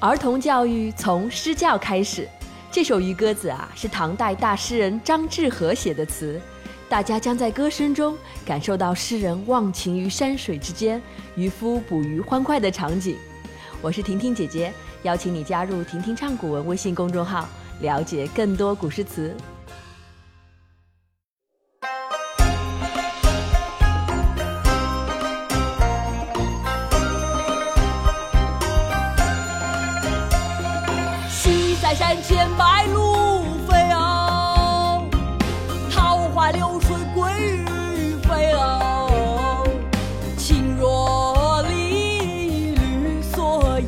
儿童教育从诗教开始。这首渔歌子啊，是唐代大诗人张志和写的词，大家将在歌声中感受到诗人忘情于山水之间，渔夫捕鱼欢快的场景。我是婷婷姐姐，邀请你加入“婷婷唱古文”微信公众号，了解更多古诗词。山前白鹭飞哦，桃花流水鳜鱼飞哦。青箬笠绿蓑衣，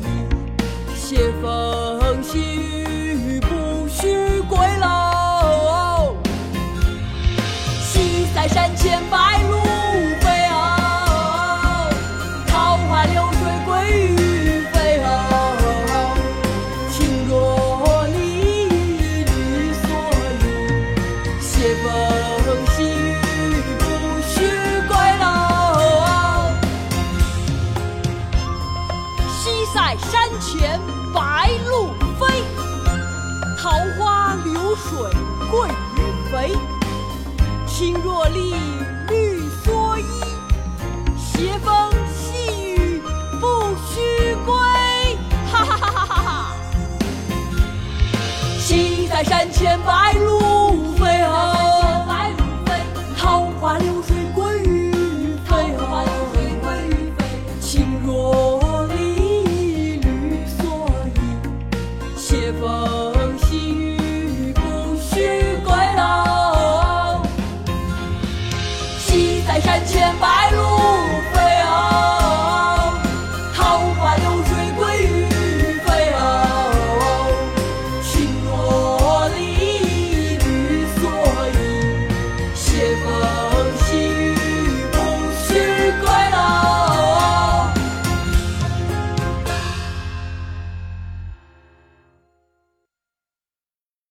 斜风细雨在山前白鹭飞，桃花流水鳜鱼肥。青箬笠，绿蓑衣，斜风细雨不须归。哈哈哈哈哈哈！西在山前白鹭。在山前白鹿。